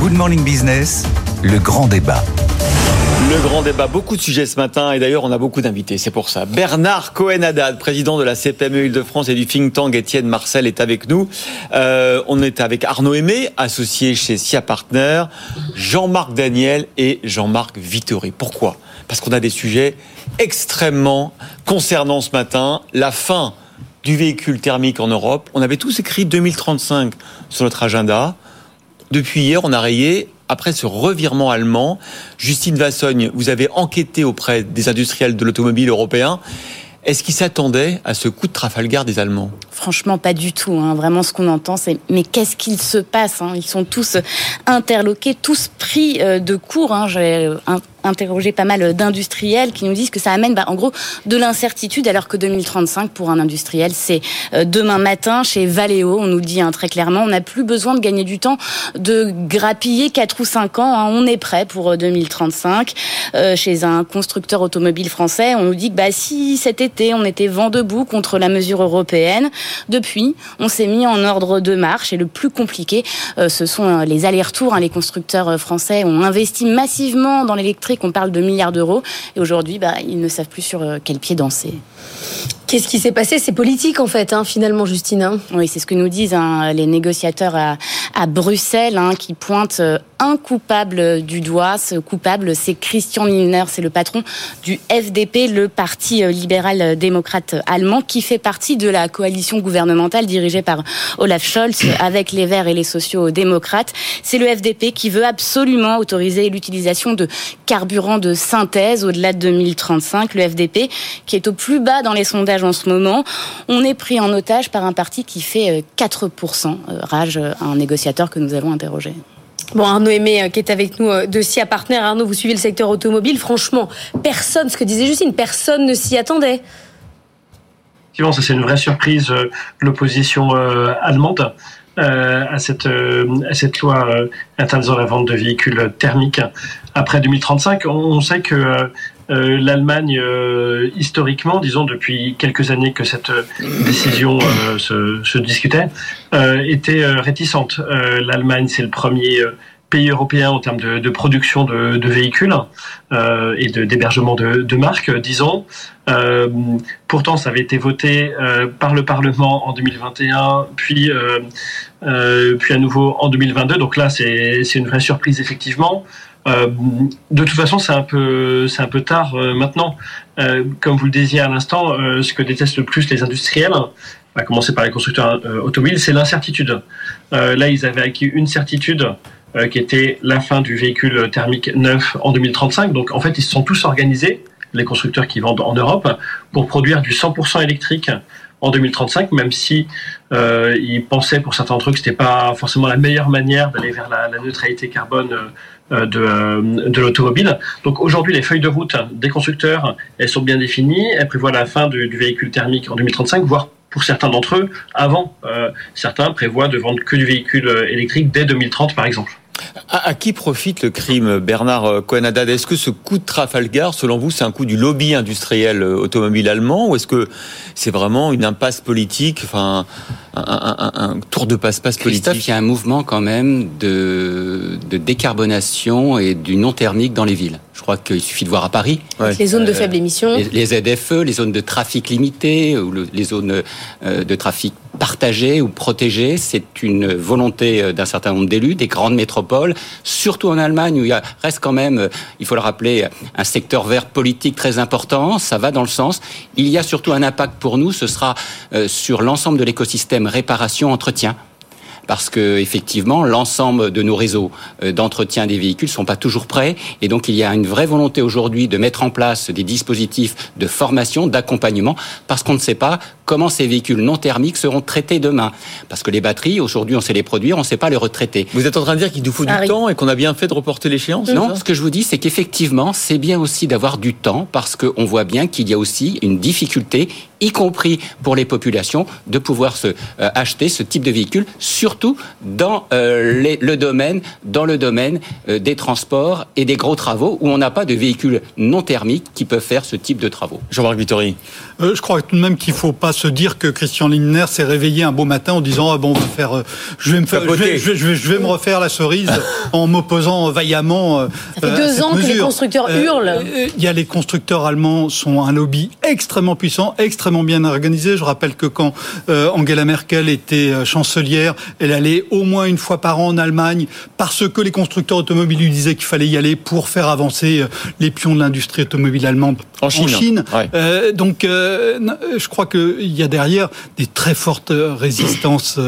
Good Morning Business, le grand débat. Le grand débat, beaucoup de sujets ce matin et d'ailleurs on a beaucoup d'invités, c'est pour ça. Bernard Cohen-Haddad, président de la CPME Île-de-France et du think tank Étienne Marcel est avec nous. Euh, on est avec Arnaud Aimé, associé chez SIA Partner, Jean-Marc Daniel et Jean-Marc Vittori. Pourquoi? Parce qu'on a des sujets extrêmement concernants ce matin. La fin du véhicule thermique en Europe. On avait tous écrit 2035 sur notre agenda. Depuis hier, on a rayé après ce revirement allemand. Justine Vassogne, vous avez enquêté auprès des industriels de l'automobile européen. Est-ce qu'ils s'attendaient à ce coup de Trafalgar des Allemands? Franchement, pas du tout. Hein. Vraiment, ce qu'on entend, c'est mais qu'est-ce qu'il se passe hein? Ils sont tous interloqués, tous pris euh, de court. Hein. J'ai euh, interrogé pas mal d'industriels qui nous disent que ça amène bah, en gros de l'incertitude alors que 2035 pour un industriel c'est euh, demain matin chez Valeo on nous dit hein, très clairement on n'a plus besoin de gagner du temps de grappiller 4 ou 5 ans on est prêt pour 2035 euh, euh, chez un constructeur automobile français on nous dit que bah, si cet été on était vent debout contre la mesure européenne depuis on s'est mis en ordre de marche et le plus compliqué ce sont les allers-retours hein. les constructeurs français ont investi massivement dans l'électricité qu'on parle de milliards d'euros. Et aujourd'hui, bah, ils ne savent plus sur euh, quel pied danser. Qu'est-ce qui s'est passé? C'est politique en fait, hein, finalement, Justine. Hein. oui, c'est ce que nous disent hein, les négociateurs à, à Bruxelles, hein, qui pointent euh, un coupable du doigt. Ce coupable, c'est Christian Lindner, c'est le patron du FDP, le Parti euh, libéral démocrate allemand, qui fait partie de la coalition gouvernementale dirigée par Olaf Scholz avec les Verts et les sociaux-démocrates. C'est le FDP qui veut absolument autoriser l'utilisation de carburant de synthèse au-delà de 2035. Le FDP, qui est au plus bas dans les sondages en ce moment. On est pris en otage par un parti qui fait 4%, euh, euh, rage euh, un négociateur que nous avons interrogé. Bon, Arnaud Aimé, qui est avec nous de SIA Partner. Arnaud, vous suivez le secteur automobile. Franchement, personne, ce que disait Justine, personne ne s'y attendait. Effectivement, ça c'est une vraie surprise de l'opposition allemande. à, cette, à cette loi interdisant la vente de véhicules thermiques après 2035. On, sait que euh, l'Allemagne, euh, historiquement, disons depuis quelques années que cette euh, décision se, discutait, était réticente. L'Allemagne, c'est le premier pays européen en termes de, de production de, de véhicules et d'hébergement de, de, marques, disons. Pourtant, ça avait été voté par le Parlement en 2021, puis, puis à nouveau en 2022. Donc là, c'est une vraie surprise, effectivement. Euh, de toute façon, c'est un peu, tard euh, maintenant. Euh, comme vous le disiez à l'instant, ce que détestent le plus les industriels, à commencer par les constructeurs automobiles, c'est l'incertitude. là, ils avaient acquis une certitude qui était la fin du véhicule thermique neuf en 2035. Donc, en fait, ils se sont tous organisés, les constructeurs qui vendent en Europe, pour produire du 100% électrique en 2035, même si ils pensaient pour certains trucs que c'était pas forcément la meilleure manière d'aller vers la, neutralité carbone de, euh, de l'automobile. Donc aujourd'hui, les feuilles de route des constructeurs, elles sont bien définies. Elles prévoient la fin du, du véhicule thermique en 2035, voire pour certains d'entre eux, avant. Euh, certains prévoient de vendre que du véhicule électrique dès 2030, par exemple. À, qui profite le crime, Bernard euh, Cohen-Haddad Est-ce que ce coup de Trafalgar, selon vous, c'est un coup du lobby industriel euh, automobile allemand ou est-ce que c'est vraiment une impasse politique, enfin un, tour de passe-passe politique? Il y a un mouvement quand même de, de décarbonation et du non thermique dans les villes. Je crois qu'il suffit de voir à Paris. Les zones de faible émission. Les, ZFE, les zones de trafic limité, ou les zones euh, de trafic partagées ou protégées. C'est une volonté euh, d'un certain nombre d'élus, des grandes métropoles, surtout en Allemagne où il y a, reste quand même, euh, il faut le rappeler, un secteur vert politique très important. Ça va dans le sens. Il y a surtout un impact pour nous, ce sera sur l'ensemble de l'écosystème réparation, entretien parce que effectivement, l'ensemble de nos réseaux euh, d'entretien des véhicules sont pas toujours prêts, et donc il y a une vraie volonté aujourd'hui de mettre en place des dispositifs de formation, d'accompagnement, parce qu'on ne sait pas comment ces véhicules non thermiques seront traités demain. Parce que les batteries, aujourd'hui, on sait les produire, on ne sait pas les retraiter. Vous êtes en train de dire qu'il nous faut du temps et qu'on a bien fait de reporter l'échéance Non, ce que je vous dis, c'est qu'effectivement, c'est bien aussi d'avoir du temps, parce qu'on voit bien qu'il y a aussi une difficulté y compris pour les populations, de pouvoir se euh, acheter ce type de véhicule, surtout dans euh, le domaine, dans le domaine euh, des transports et des gros travaux où on n'a pas de véhicules non thermiques qui peuvent faire ce type de travaux. Jean-Marc Vittori. Je crois tout de même qu'il ne faut pas se dire que Christian Lindner s'est réveillé un beau matin en disant ah bon on va faire, je vais me faire, je vais, je, vais, je vais, me refaire la cerise en m'opposant vaillamment. Ça fait deux ans que les constructeurs hurlent. Il y a les constructeurs allemands sont un lobby extrêmement puissant, extrêmement bien organisé. Je rappelle que quand euh, Angela Merkel était euh, chancelière, elle allait au moins une fois par an en Allemagne parce que les constructeurs automobiles lui disaient qu'il fallait y aller pour faire avancer euh, les pions de l'industrie automobile allemande en Chine. donc, je crois qu'il y a derrière des très fortes résistances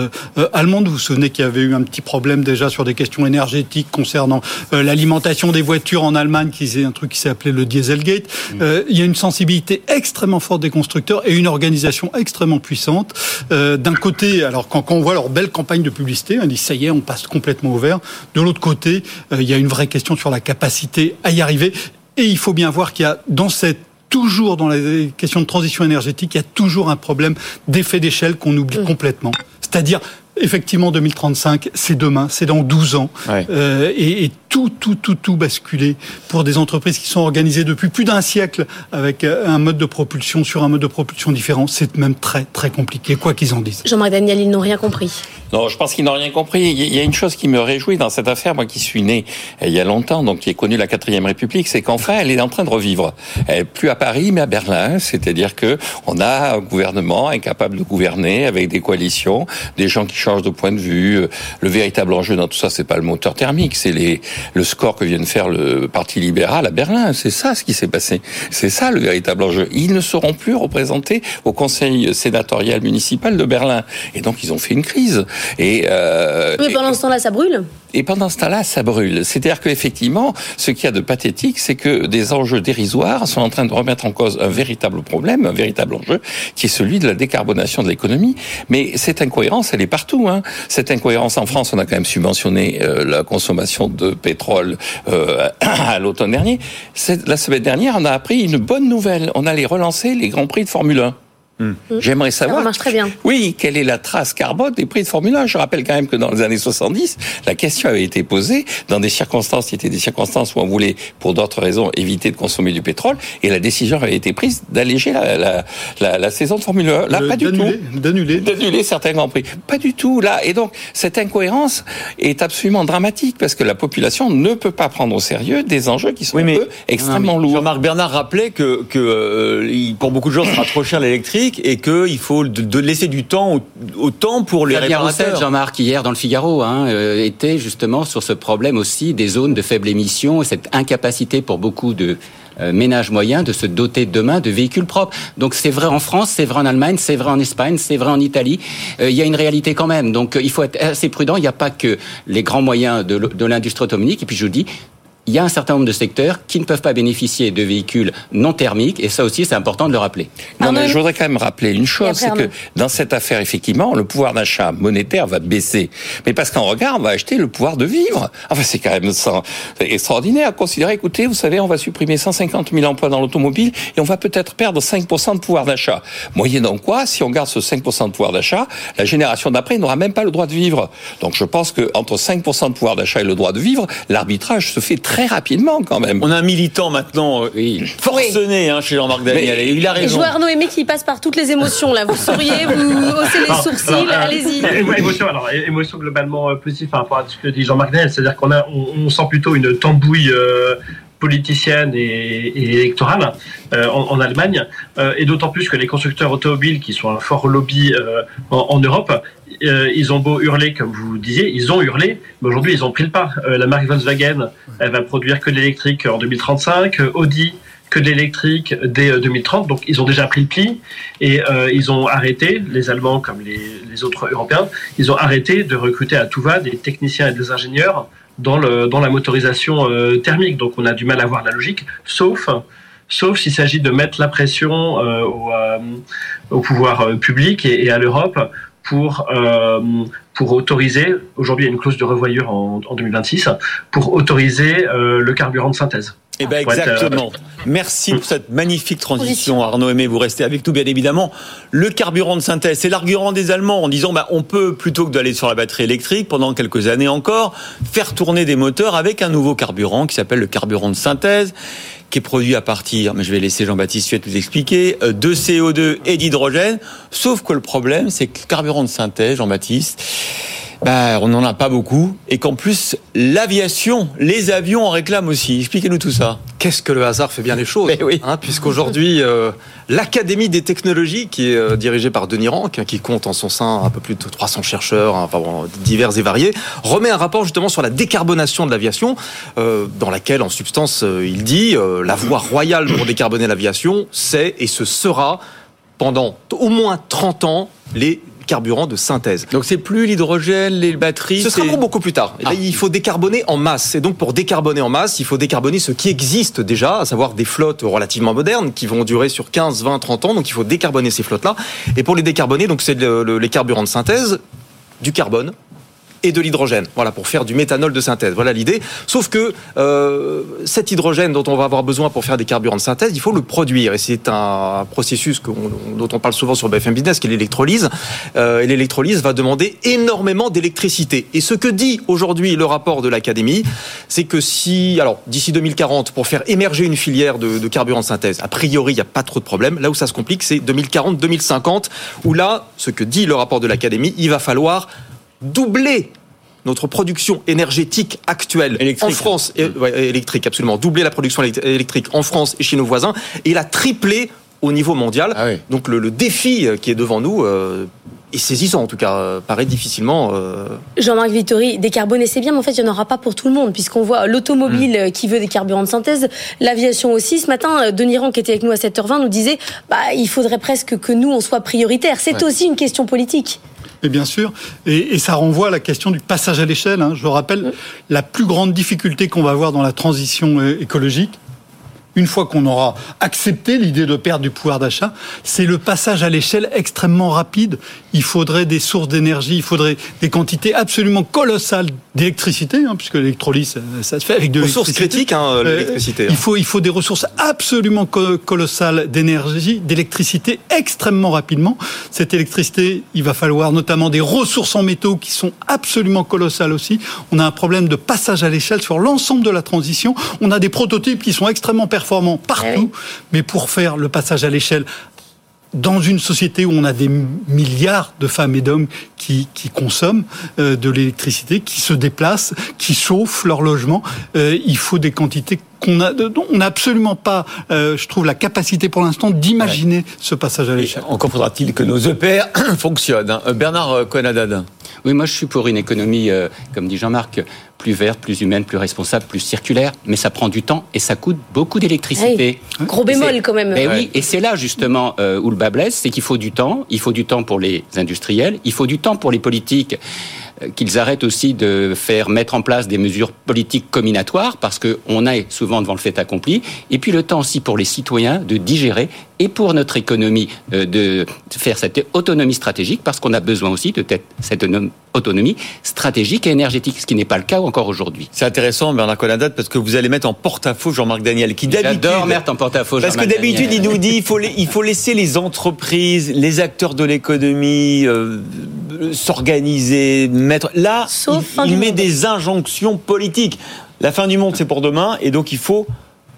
allemandes. Vous vous souvenez qu'il y avait eu un petit problème déjà sur des questions énergétiques concernant l'alimentation des voitures en Allemagne, qui est un truc qui s'est appelé le Dieselgate. Mm. il y a une sensibilité extrêmement forte des constructeurs et une organisation extrêmement puissante. Euh, D'un côté, alors quand, on voit leur belle campagne de publicité, on dit ça y est, on passe complètement au vert. De l'autre côté, euh, il y a une vraie question sur la capacité à y arriver. Et il faut bien voir qu'il y a dans cette toujours dans les questions de transition énergétique, il y a toujours un problème d'effet d'échelle qu'on oublie mmh. complètement. C'est-à-dire, effectivement, 2035, c'est demain, c'est dans 12 ans. Ouais. Euh, et, et, tout, tout, tout, tout basculer pour des entreprises qui sont organisées depuis plus d'un siècle avec euh, un mode de propulsion sur un mode de propulsion différent. C'est même très, très compliqué, quoi qu'ils en disent. Jean-Marc Daniel, ils n'ont rien compris. Non, je pense qu'ils n'ont rien compris. Il y a une chose qui me réjouit dans cette affaire, moi qui suis né euh, il y a longtemps, donc qui ai connu la quatrième République, c'est qu'enfin elle est en train de revivre. Elle, plus à Paris, mais à Berlin. C'est-à-dire que on a un gouvernement incapable de gouverner avec des coalitions, des gens qui changent de point de vue. Le véritable enjeu dans tout ça, c'est pas le moteur thermique, c'est les le score que vient de faire le Parti libéral à Berlin. C'est ça ce qui s'est passé. C'est ça le véritable enjeu. Ils ne seront plus représentés au Conseil sénatorial municipal de Berlin. Et donc ils ont fait une crise. Et euh, Mais pendant ce temps-là, ça brûle. Et pendant ce temps-là, ça brûle. C'est-à-dire qu'effectivement, ce qu'il y a de pathétique, c'est que des enjeux dérisoires sont en train de remettre en cause un véritable problème, un véritable enjeu, qui est celui de la décarbonation de l'économie. Mais cette incohérence, elle est partout. Hein. Cette incohérence en France, on a quand même subventionné euh, la consommation de pétrole euh, à l'automne dernier. La semaine dernière, on a appris une bonne nouvelle. On allait relancer les grands prix de Formule 1. Hmm. J'aimerais savoir. Ça marche très bien. Oui, quelle est la trace carbone des prix de Formule 1 Je rappelle quand même que dans les années 70, la question avait été posée dans des circonstances qui étaient des circonstances où on voulait, pour d'autres raisons, éviter de consommer du pétrole, et la décision avait été prise d'alléger la, la, la, la, saison de Formule 1. Là, pas du tout. D'annuler. D'annuler certains grands prix. Pas du tout. Là, et donc cette incohérence est absolument dramatique parce que la population ne peut pas prendre au sérieux des enjeux qui sont oui, mais, extrêmement lourds. Jean-Marc Bernard rappelait que, que euh, pour beaucoup de gens, ça sera trop cher l'électrique et qu'il faut de, laisser du temps au, temps pour les Fabien réparateurs. Jean-Marc, hier dans le Figaro, hein, euh, était justement sur ce problème aussi des zones de faible émission et cette incapacité pour beaucoup de euh, ménages moyens de se doter demain de véhicules propres. Donc c'est vrai en France, c'est vrai en Allemagne, c'est vrai en Espagne, c'est vrai en Italie. Euh, il y a une réalité quand même. Donc il faut être assez prudent. Il n'y a pas que les grands moyens de, de l'industrie automobile. Et puis je vous dis, il y a un certain nombre de secteurs qui ne peuvent pas bénéficier de véhicules non thermiques, et ça aussi, c'est important de le rappeler. Non, mais je voudrais quand même rappeler une chose, c'est que dans cette affaire, effectivement, le pouvoir d'achat monétaire va baisser. Mais parce qu'en regard, on va acheter le pouvoir de vivre. Enfin, c'est quand même extraordinaire à considérer, écoutez, vous savez, on va supprimer 150 000 emplois dans l'automobile, et on va peut-être perdre 5% de pouvoir d'achat. Moyennant quoi, si on garde ce 5% de pouvoir d'achat, la génération d'après n'aura même pas le droit de vivre. Donc je pense que entre 5% de pouvoir d'achat et le droit de vivre, l'arbitrage se fait très très rapidement quand même. On a un militant maintenant euh, forcené hein, chez Jean-Marc Daniel. et il a raison. Je vois Arnaud Aimé qui passe par toutes les émotions là. Vous souriez, vous haussez les sourcils, euh, allez-y. Émotion, alors émotion globalement euh, positive par rapport à ce que dit Jean-Marc Daniel, c'est-à-dire qu'on a, on, sent plutôt une tambouille. Politicienne et, électorale en, Allemagne, et d'autant plus que les constructeurs automobiles, qui sont un fort lobby en, Europe, euh, ils ont beau hurler, comme vous disiez, ils ont hurlé, mais aujourd'hui ils ont pris le pas. Euh, la marque Volkswagen, elle va produire que de l'électrique en 2035. Audi, que de l'électrique dès 2030. Donc ils ont déjà pris le pli et ils ont arrêté, les Allemands comme les, les, autres Européens, ils ont arrêté de recruter à tout va des techniciens et des ingénieurs dans, le, dans la motorisation thermique. Donc on a du mal à voir la logique, sauf sauf s'il s'agit de mettre la pression au, au, pouvoir public et, à l'Europe pour pour autoriser, aujourd'hui il y a une clause de revoyure en, en 2026, pour autoriser euh, le carburant de synthèse. Eh ben exactement. Merci pour cette magnifique transition, Arnaud Aimé. Vous restez avec nous, bien évidemment. Le carburant de synthèse, c'est l'argument des Allemands en disant, bah, on peut plutôt que d'aller sur la batterie électrique pendant quelques années encore, faire tourner des moteurs avec un nouveau carburant qui s'appelle le carburant de synthèse qui est produit à partir, mais je vais laisser Jean-Baptiste Suette vous expliquer, euh, de CO2 et d'hydrogène. Sauf que le problème, c'est que le carburant de synthèse, Jean-Baptiste, bah, on n'en a pas beaucoup, et qu'en plus, l'aviation, les avions en réclament aussi. Expliquez-nous tout ça. Qu'est-ce que le hasard fait bien les choses oui. hein, Puisqu'aujourd'hui, euh, l'Académie des technologies, qui est euh, dirigée par Denis Rank, hein, qui compte en son sein un peu plus de 300 chercheurs, hein, enfin, bon, divers et variés, remet un rapport justement sur la décarbonation de l'aviation, euh, dans laquelle, en substance, il dit la voie royale pour décarboner l'aviation, c'est et ce sera pendant au moins 30 ans les carburant de synthèse. Donc c'est plus l'hydrogène, les batteries. Ce sera pour beaucoup plus tard. Ah. il faut décarboner en masse. Et donc pour décarboner en masse, il faut décarboner ce qui existe déjà, à savoir des flottes relativement modernes qui vont durer sur 15, 20, 30 ans. Donc il faut décarboner ces flottes-là. Et pour les décarboner, donc c'est le, le, les carburants de synthèse, du carbone, et de l'hydrogène. Voilà, pour faire du méthanol de synthèse. Voilà l'idée. Sauf que euh, cet hydrogène dont on va avoir besoin pour faire des carburants de synthèse, il faut le produire. Et c'est un processus dont on parle souvent sur BFM Business, qui est l'électrolyse. Euh, et l'électrolyse va demander énormément d'électricité. Et ce que dit aujourd'hui le rapport de l'Académie, c'est que si, alors d'ici 2040, pour faire émerger une filière de, de carburants de synthèse, a priori, il n'y a pas trop de problème. Là où ça se complique, c'est 2040-2050, où là, ce que dit le rapport de l'Académie, il va falloir doubler notre production énergétique actuelle électrique. en France, et, ouais, électrique absolument, doubler la production électrique en France et chez nos voisins, et la tripler au niveau mondial. Ah oui. Donc le, le, défi qui est devant nous euh, est saisissant en tout cas, euh, paraît difficilement. Euh... Jean-Marc Vittori, décarboner c'est bien, mais en fait il n'y en aura pas pour tout le monde, puisqu'on voit l'automobile mmh. qui veut des carburants de synthèse, l'aviation aussi. Ce matin, Denis Rand qui était avec nous à 7h20 nous disait bah, il faudrait presque que nous on soit prioritaire. C'est ouais. aussi une question politique. Et bien sûr, et, et, ça renvoie à la question du passage à l'échelle. Hein. Je rappelle, oui. la plus grande difficulté qu'on va avoir dans la transition écologique, une fois qu'on aura accepté l'idée de perdre du pouvoir d'achat, c'est le passage à l'échelle extrêmement rapide. Il faudrait des sources d'énergie, il faudrait des quantités absolument colossales d'électricité, hein, puisque l'électrolyse, ça se fait avec de l'électricité. Ressources critiques, hein, l'électricité. Euh, il, faut, il faut des ressources absolument co colossales d'énergie, d'électricité extrêmement rapidement. Cette électricité, il va falloir notamment des ressources en métaux qui sont absolument colossales aussi. On a un problème de passage à l'échelle sur l'ensemble de la transition. On a des prototypes qui sont extrêmement performants partout, oui. mais pour faire le passage à l'échelle dans une société où on a des milliards de femmes et d'hommes qui, qui, consomment euh, de l'électricité, qui se déplacent, qui chauffent leur logement, euh, il faut des quantités qu'on a, on n'a absolument pas, euh, je trouve, la capacité pour l'instant d'imaginer ouais. ce passage à l'échelle. Encore faudra-t-il que nos EPR fonctionnent. Hein. Bernard Conadad. Oui, moi je suis pour une économie, euh, comme dit Jean-Marc, plus verte, plus humaine, plus responsable, plus circulaire, mais ça prend du temps et ça coûte beaucoup d'électricité. Hey, gros bémol quand même. Ouais. oui, et c'est là justement euh, où le bas blesse, c'est qu'il faut du temps, il faut du temps pour les industriels, il faut du temps pour les politiques qu'ils arrêtent aussi de faire mettre en place des mesures politiques combinatoires parce qu'on est souvent devant le fait accompli et puis le temps aussi pour les citoyens de digérer et pour notre économie euh, de faire cette autonomie stratégique parce qu'on a besoin aussi de cette autonomie stratégique et énergétique, ce qui n'est pas le cas encore aujourd'hui. C'est intéressant, Bernard Colladat, parce que vous allez mettre en porte-à-faux Jean-Marc Daniel, qui d'habitude... J'adore mettre en porte-à-faux Parce que d'habitude, il nous dit il faut, il faut laisser les entreprises, les acteurs de l'économie euh, s'organiser, mettre... Là, Sauf il, il met des injonctions politiques. La fin du monde, c'est pour demain, et donc il faut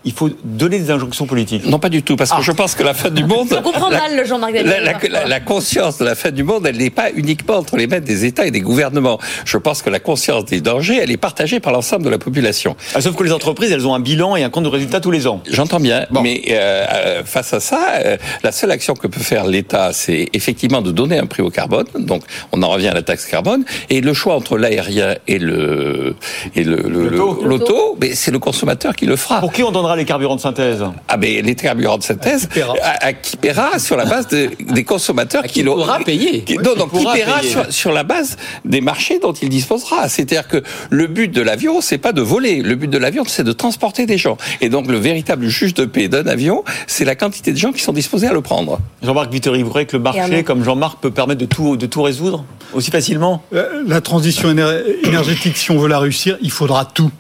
il faut donner des injonctions politiques. Non, pas du tout, parce que ah. je pense que la fin du monde. Je comprends la, mal le Jean-Marc la, la, la, conscience de la fin du monde, elle n'est pas uniquement entre les mains des États et des gouvernements. Je pense que la conscience des dangers, elle est partagée par l'ensemble de la population. Ah, sauf que les entreprises, elles ont un bilan et un compte de résultat tous les ans. J'entends bien, bon. mais euh, face à ça, euh, la seule action que peut faire l'État, c'est effectivement de donner un prix au carbone. Donc, on en revient à la taxe carbone. Et le choix entre l'aérien et le et le l'auto, mais c'est le consommateur qui le fera. Pour qui on donnera paiera les carburants de synthèse Ah ben les carburants de synthèse, à, qui paiera sur la base de, des consommateurs qui, l'aura payé. Qui, non, donc qui paiera sur, sur, la base des marchés dont il disposera. C'est-à-dire que le but de l'avion, c'est pas de voler. Le but de l'avion, c'est de transporter des gens. Et donc le véritable juge de paix d'un avion, c'est la quantité de gens qui sont disposés à le prendre. Jean-Marc Vittori, vous croyez que le marché, comme Jean-Marc, peut permettre de tout, de tout résoudre aussi facilement? Euh, La transition énergétique, si on veut la réussir, il faudra tout.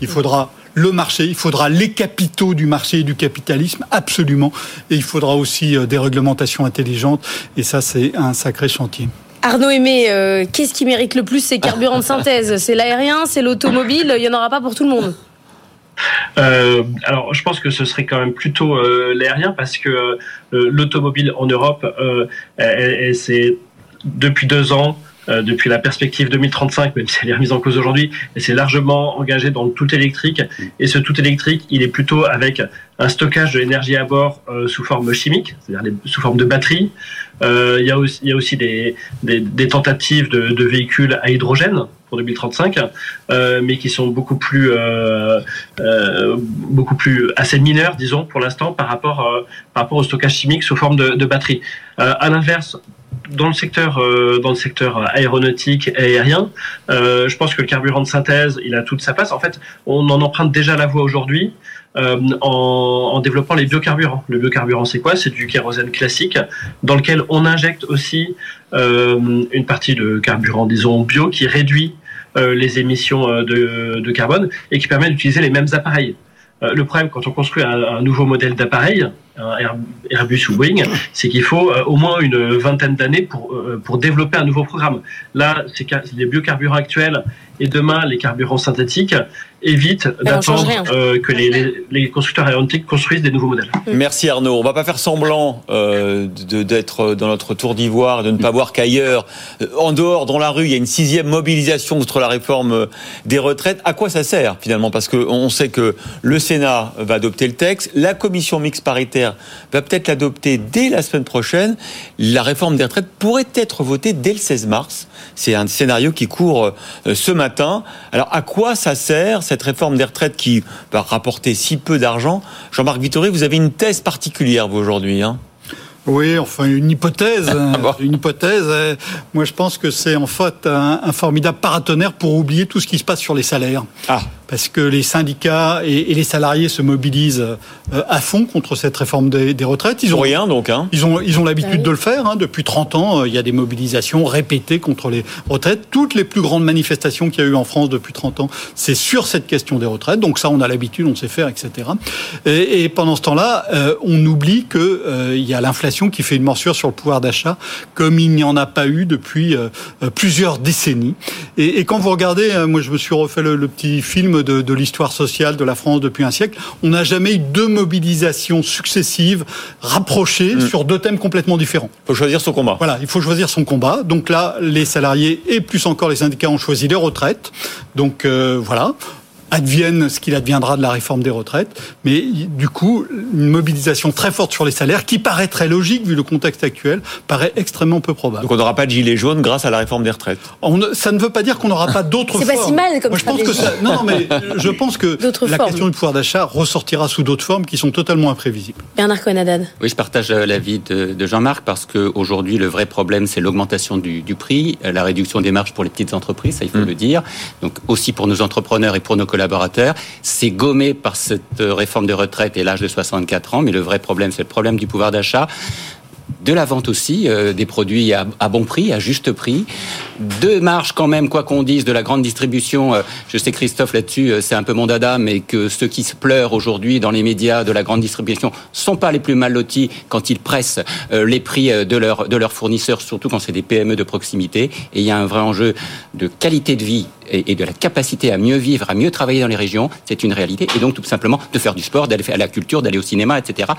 Il faudra le marché, il faudra les capitaux du marché et du capitalisme, absolument. Et il faudra aussi euh, des réglementations intelligentes. Et ça, c'est un sacré chantier. Arnaud Aimé, euh, qu'est-ce qui mérite le plus ces carburants de synthèse? C'est l'aérien, c'est l'automobile, il n'y en aura pas pour tout le monde? Euh, alors, je pense que ce serait quand même plutôt l'aérien parce que l'automobile en Europe, c'est depuis deux ans depuis la perspective 2035, même si elle est remise en cause aujourd'hui, et c'est largement engagé dans le tout électrique. Et ce tout électrique, il est plutôt avec un stockage de l'énergie à bord euh, sous forme chimique, c'est-à-dire sous forme de batterie. Euh, il, y a aussi, il y a aussi des, des, des tentatives de, de, véhicules à hydrogène pour 2035, euh, mais qui sont beaucoup plus, euh, beaucoup plus assez mineurs, disons, pour l'instant, par rapport, par rapport au stockage chimique sous forme de, de batterie. à l'inverse, dans le secteur euh, dans le secteur aéronautique et aérien, euh, je pense que le carburant de synthèse, il a toute sa place. En fait, on en emprunte déjà la voie aujourd'hui. Euh, en, en, développant les biocarburants. Le biocarburant, c'est quoi? C'est du kérosène classique dans lequel on injecte aussi euh, une partie de carburant, disons bio, qui réduit euh, les émissions de, de, carbone et qui permet d'utiliser les mêmes appareils. le problème, quand on construit un, un nouveau modèle d'appareil, Airbus ou Boeing, c'est qu'il faut euh, au moins une vingtaine d'années pour, euh, pour développer un nouveau programme. Là, c'est les biocarburants actuels et demain les carburants synthétiques évite d'attendre euh, que les, les, constructeurs aéronautiques construisent des nouveaux modèles. Mm. Merci Arnaud. On va pas faire semblant euh, d'être dans notre tour d'ivoire, de ne pas voir qu'ailleurs, en dehors, dans la rue, il y a une sixième mobilisation contre la réforme des retraites. À quoi ça sert finalement? Parce qu'on sait que le Sénat va adopter le texte, la commission mixte paritaire va peut-être l'adopter dès la semaine prochaine. La réforme des retraites pourrait être votée dès le 16 mars. C'est un scénario qui court ce matin. Alors à quoi ça sert cette réforme des retraites qui va rapporter si peu d'argent? Jean-Marc Vittori, vous avez une thèse particulière, vous, aujourd'hui. Hein oui, enfin une hypothèse, ah une hypothèse. Moi, je pense que c'est en fait un, un, formidable paratonnerre pour oublier tout ce qui se passe sur les salaires. Ah parce que les syndicats et, les salariés se mobilisent euh, à fond contre cette réforme des, retraites. Ils ont rien donc. Hein. Ils ont ils ont l'habitude de le faire. Hein. Depuis 30 ans, euh, il y a des mobilisations répétées contre les retraites. Toutes les plus grandes manifestations qu'il y a eu en France depuis 30 ans, c'est sur cette question des retraites. Donc ça, on a l'habitude, on sait faire, etc. Et, et pendant ce temps-là, euh, on oublie que il y a l'inflation qui fait une morsure sur le pouvoir d'achat, comme il n'y en a pas eu depuis plusieurs décennies. Et, et, quand vous regardez, moi, je me suis refait le, le petit film de, l'histoire sociale de la France depuis un siècle. On n'a jamais eu deux mobilisations successives, rapprochées, mm. sur deux thèmes complètement différents. Il faut choisir son combat. Voilà, il faut choisir son combat. Donc là, les salariés et plus encore les syndicats ont choisi les retraites. Donc euh, voilà advienne ce qu'il adviendra de la réforme des retraites, mais du coup, une mobilisation très forte sur les salaires, qui paraît très logique vu le contexte actuel, paraît extrêmement peu probable. Donc on n'aura pas de gilet jaune grâce à la réforme des retraites? Ça ne veut pas dire qu'on n'aura pas d'autres formes. C'est pas si mal comme Moi, je pense que ça, Non, mais je pense que la question du pouvoir d'achat ressortira sous d'autres formes qui sont totalement imprévisibles. Bernard Conadad. Oui, je partage l'avis de, de Jean-Marc parce qu'aujourd'hui, le vrai problème, c'est l'augmentation du, du, prix, la réduction des marges pour les petites entreprises, ça il faut mm. le dire. Donc aussi pour nos entrepreneurs et pour nos collaborateurs. C'est gommé par cette réforme de retraite et l'âge de 64 ans, mais le vrai problème, c'est le problème du pouvoir d'achat de la vente aussi, euh, des produits à, bon prix, à juste prix, de marge quand même, quoi qu'on dise, de la grande distribution. Euh, je sais Christophe là-dessus, euh, c'est un peu mon dada, mais que ceux qui se pleurent aujourd'hui dans les médias de la grande distribution sont pas les plus mal lotis quand ils pressent les prix de, leur, de leurs fournisseurs, surtout quand c'est des PME de proximité. Et il y a un vrai enjeu de qualité de vie et, de la capacité à mieux vivre, à mieux travailler dans les régions, c'est une réalité. Et donc tout simplement de faire du sport, d'aller à la culture, d'aller au cinéma, etc.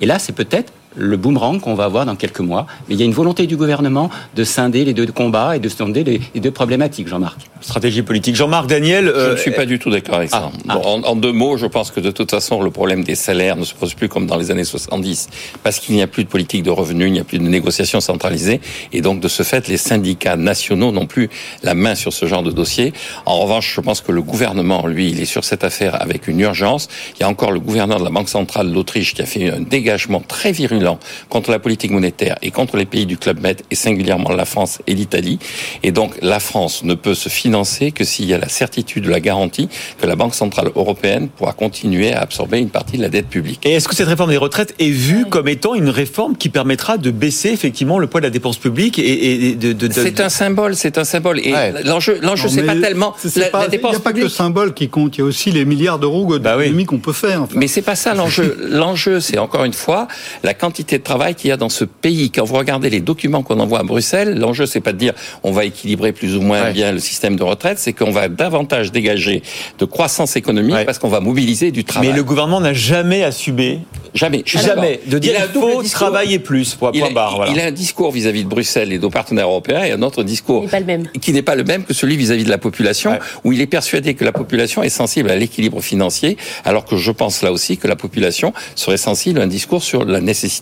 Et là, c'est peut-être le boomerang qu'on va avoir dans quelques mois. Mais il y a une volonté du gouvernement de scinder les deux combats et de scinder les deux problématiques, Jean-Marc. Stratégie politique. Jean-Marc, Daniel. je ne suis pas du tout d'accord avec ça. Ah, ah. en, en, deux mots, je pense que de toute façon, le problème des salaires ne se pose plus comme dans les années 70, parce qu'il n'y a plus de politique de revenus, il n'y a plus de négociations centralisées, et donc de ce fait, les syndicats nationaux n'ont plus la main sur ce genre de dossier. En revanche, je pense que le gouvernement, lui, il est sur cette affaire avec une urgence. Il y a encore le gouverneur de la Banque centrale d'Autriche qui a fait un dégagement très virulent contre la politique monétaire et contre les pays du Club Med, et singulièrement la France et l'Italie. Et donc, la France ne peut se financer que s'il y a la certitude de la garantie que la Banque centrale européenne pourra continuer à absorber une partie de la dette publique. Et est-ce que cette réforme des retraites est vue comme étant une réforme qui permettra de baisser effectivement le poids de la dépense publique et, de, de, C'est un symbole, c'est un symbole. Et l'enjeu, l'enjeu, c'est pas tellement la, dépense Il n'y a pas que le symbole qui compte, il y a aussi les milliards d'euros bah d'économies qu'on peut faire. Mais c'est pas ça l'enjeu. l'enjeu, c'est encore une fois la quantité de travail qu'il y a dans ce pays. Quand vous regardez les documents qu'on envoie à Bruxelles, l'enjeu, c'est pas de dire on va équilibrer plus ou moins bien le système de retraite, c'est qu'on va davantage dégager de croissance économique parce qu'on va mobiliser du travail. Mais le gouvernement n'a jamais assumé Jamais. Jamais. De dire il faut travailler plus. Pour il, a, barre, il a un discours vis-à-vis de Bruxelles et de nos partenaires européens et un autre discours pas le même. qui n'est pas le même que celui vis-à-vis de la population, où il est persuadé que la population est sensible à l'équilibre financier, alors que je pense là aussi que la population serait sensible à un discours sur la nécessité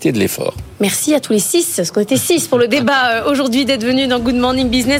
Merci à tous les six, ce qu'on était six pour le débat euh, aujourd'hui d'être venus dans Good Morning Business.